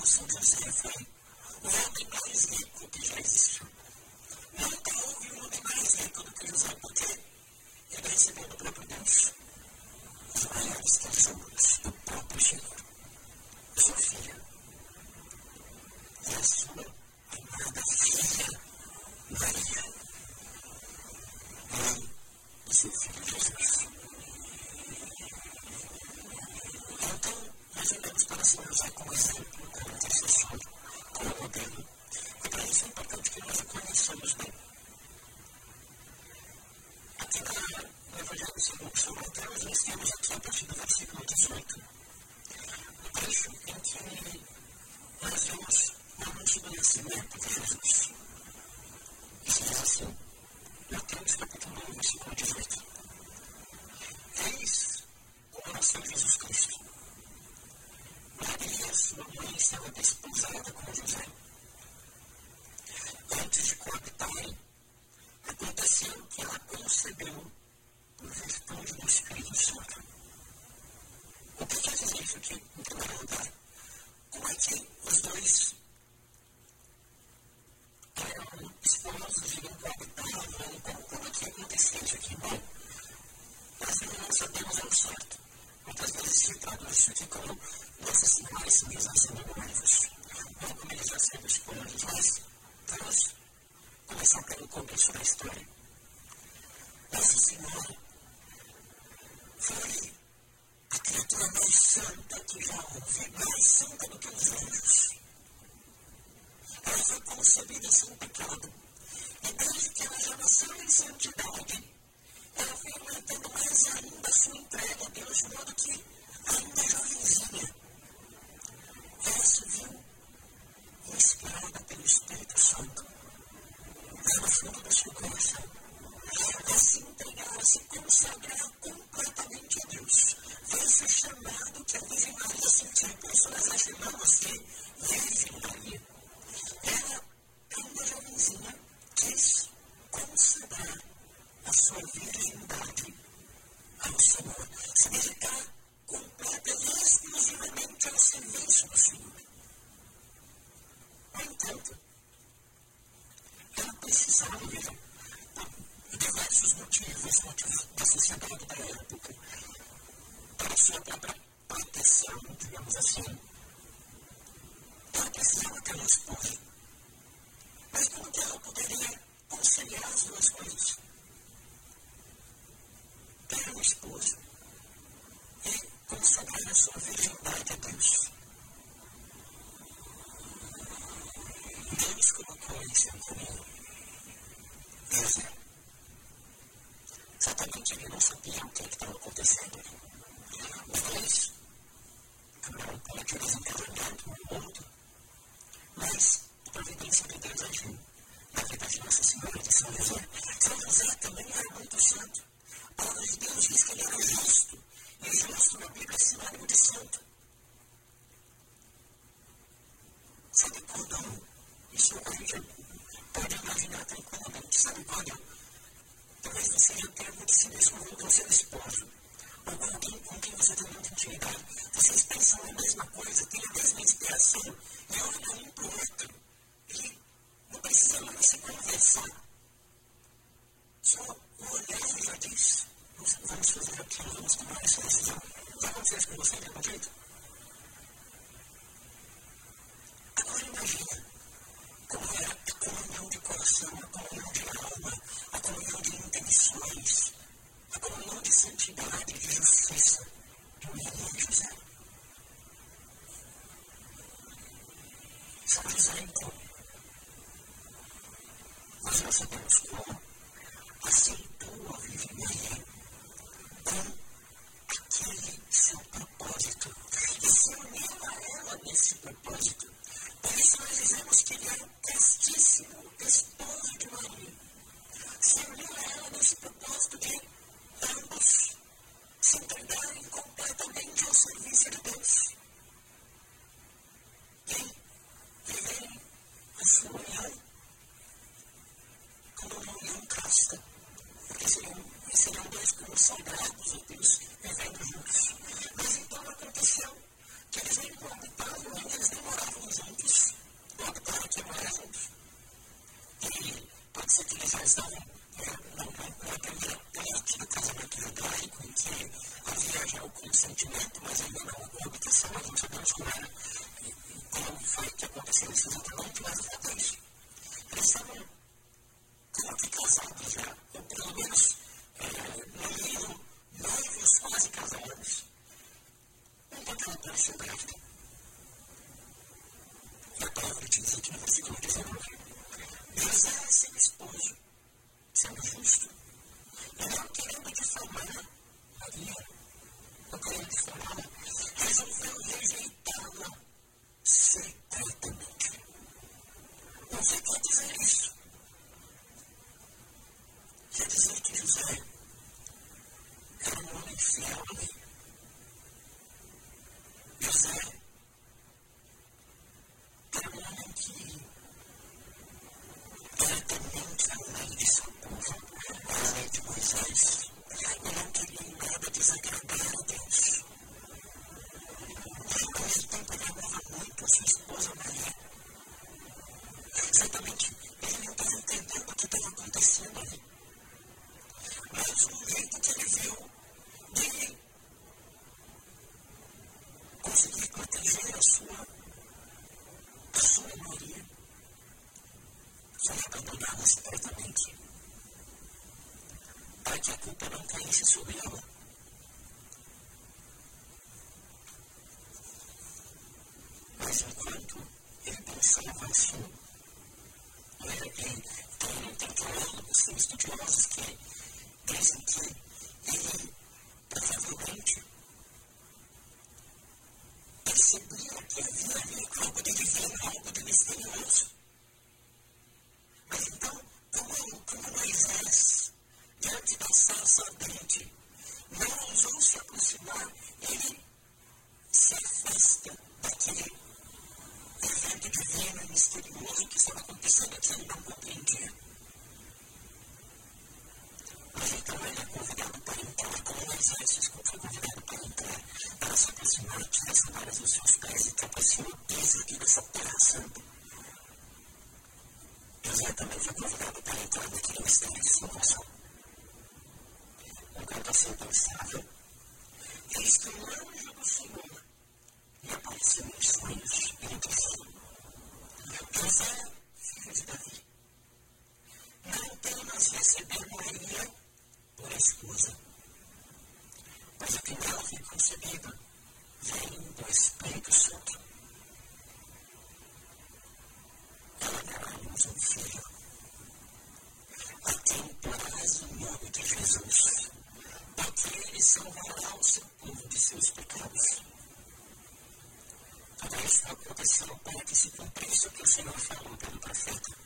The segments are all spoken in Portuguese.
como São José foi o homem mais rico que já existiu. Nunca houve um homem mais rico do que José, porque ele recebeu do próprio Deus os maiores tesouros do próprio Senhor. Sua filha e a sua amada filha, Maria, mãe do seu filho Jesus. Então, nós olhamos para São José como exemplo, como intercessor, como modelo. E para isso é importante que nós o conheçamos bem. Aqui na, no Evangelho segundo Mateus, nós temos aqui a partir do versículo 18, o trecho em que nós vemos o anúncio do nascimento de Jesus. Isso diz assim, Mateus capítulo 1, versículo 18. Eis o nasceu Jesus Cristo. Maria, sua mãe, estava desposada com José. Antes de coabitarem, aconteceu que ela concebeu por virtude do Espírito Santo. O que quer dizer isso aqui, em primeiro lugar? Como é que os dois eram esposos e não coabitavam? Como, como é que acontecia isso aqui? Bom, nós não sabemos ao certo. Muitas vezes se traduz isso aqui como e ou como eles já sendo esposos, mas vamos começar pelo começo da história. Nossa Senhora foi a criatura mais santa que já houve, mais santa do que os anjos. Ela foi concebida sem pecado. E desde que ela já nasceu em santidade, ela foi aumentando mais ainda a sua entrega a Deus, de modo que, ainda jovenzinha, ela se viu Senhor, se dedicar completa e exclusivamente ao serviço do Senhor. No entanto, ela precisava, vejam, por diversos motivos, motivos da sociedade da época, para sua própria proteção, digamos assim, ela precisava ter um esposo. Mas como que ela poderia conciliar as duas coisas? Um esposo e consagrar a sua virgindade a Deus. Deus colocou em seu caminho José. Certamente ele não sabia o que estava acontecendo. Os dois acabaram com a desencaminhando um mundo, mas a providência de Deus agiu na vida de Nossa Senhora de São José. São José também era muito santo. A palavra de Deus diz que ele era justo. E justo na Bíblia é sinônimo de santo. Sabe quando isso a gente pode imaginar tranquilamente? Sabe quando talvez você já tenha acontecido isso com o seu esposo? Ou com alguém com quem você tem muita intimidade? Vocês pensam a mesma coisa, têm a mesma inspiração e olham um para o outro. E não precisa mais se conversar. Só o olhar já diz vamos fazer aquilo, tomar essa decisão. Já aconteceu isso com você de algum jeito? Agora imagina como é a comunhão de coração, a comunhão de alma, a comunhão de intenções, a comunhão de santidade, de justiça do menino José. São exemplo. Nós não sabemos como aceitou a Virgem Maria com aquele seu propósito e se uniu a ela nesse propósito. Por isso nós dizemos que ele é o castíssimo esposo de Maria. Se uniu a ela nesse propósito de ambos se entregarem completamente ao serviço de Deus. E viverem a sua união como casta. Porque seriam, seriam dois como soldados ou Deus vivendo juntos. Mas então aconteceu que eles não habitavam, ainda eles demoravam juntos. Não habitaram aqui morar juntos. E pode ser que eles já estavam na primeira parte do casamento judaico, em que havia já o consentimento, mas ainda não a habitação, nós não sabemos como era como foi que aconteceu isso exatamente, mas o fato é isso. Eles estavam resolveu rejeitá-la secretamente. Você quer dizer isso? Quer dizer que José era um homem fiel a mim. José era um homem que temente à lei de povo, à lei de Moisés. E não queria em nada desagradar a Deus. Ao mesmo tempo, ele amava muito a sua esposa Maria. Certamente, ele não estava entendendo o que estava acontecendo ali. Mas o jeito que ele viu de conseguir proteger a sua, a sua Maria foi abandonada secretamente para que a culpa não caísse sobre ela. Mas enquanto ele pensava assim, ele tem teólogos, tem estudiosos que dizem que ele provavelmente percebia que havia ali algo de divino, algo de misterioso. Mas então, como, como Moisés, diante da sarça ardente, não ousou se aproximar, ele se afasta daquele evento divino e misterioso que estava acontecendo que ele não compreendia. Mas então ele é convidado para entrar, como Moisés foi convidado para entrar, para se aproximar, tirar as sandálias dos seus pés e trapacear o piso aqui dessa terra santa. José também foi convidado para entrar naquele mistério de salvação. Enquanto assim pensava, eis que o anjo do Senhor lhe apareceu em sonhos e lhe disse: José, filho de Davi, não temas receber Maria por esposa, pois o que nela foi concebido vem do Espírito Santo. Ela dará à luz um filho, a quem porás o nome de Jesus, ele salvará o seu povo de seus pecados. Tudo isso aconteceu para que se cumprisse o que o Senhor falou pelo profeta.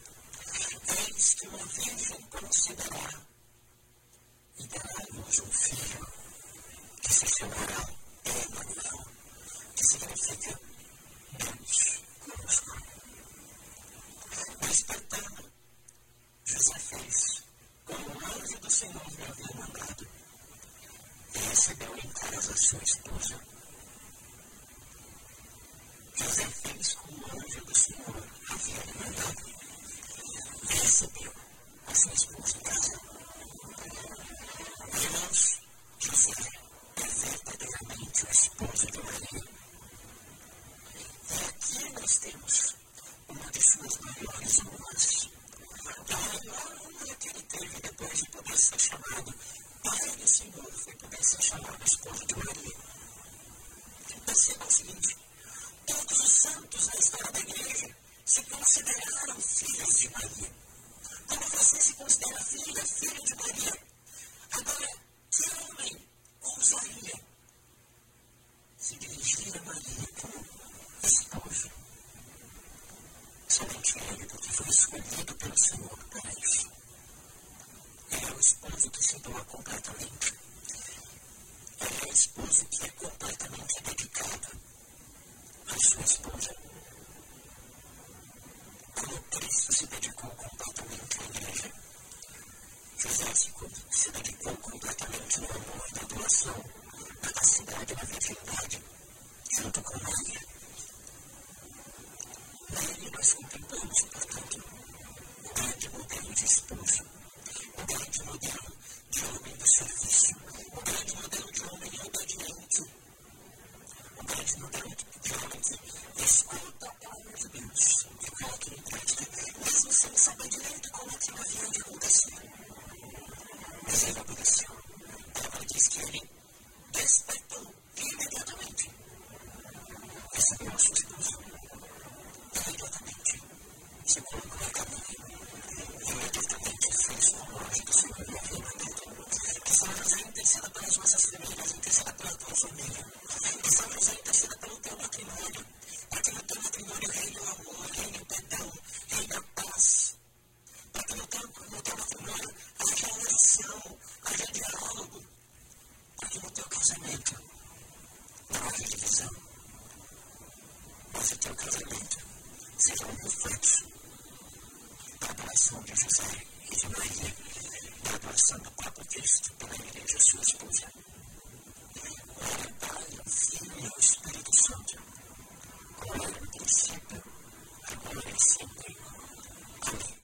Eis que uma virgem conceberá e dará à luz um filho, que se chamará Emmanuel, que significa Deus conosco. Despertando, José fez como o anjo do Senhor lhe havia mandado e recebeu em casa sua esposa. José fez como o anjo do Senhor havia lhe mandado e recebeu a sua esposa em casa. Irmãos, José é verdadeiramente o esposo de Maria. E aqui nós temos uma de suas maiores honras. A maior honra que ele teve depois de poder ser chamado Pai do Senhor foi poder ser chamado esposo de Maria. Perceba o seguinte: todos os santos na história da igreja se consideraram filhos de Maria. Como você se considera filha, filho de Maria? Agora, que homem ousaria se dirigir a Maria como esposo? Somente ele, porque foi escolhido pelo Senhor para isso. É o esposo que se doa completamente. É o esposo que é completamente dedicado à sua esposa. Como Cristo se dedicou completamente à igreja, José se, se dedicou completamente no amor da doação, da capacidade da virgindade, junto com Maria. Nele nós contemplamos, portanto, o grande modelo de esposo, o grande modelo de homem do serviço, o grande modelo de homem obediente, o grande modelo de homem que escuta a palavra de Deus e coloca em prática, mesmo sem saber direito como é que havia de acontecer. Mas ele obedeceu. A palavra diz que ele despertou imediatamente. Recebeu a sua esposa. Imediatamente se colocou a caminho. Teu casamento seja um reflexo da adoração de José e de Maria, da adoração do próprio Cristo pela igreja, sua esposa. Glória ao Pai, ao Filho e ao Espírito Santo, como era no princípio, agora e sempre. Amém.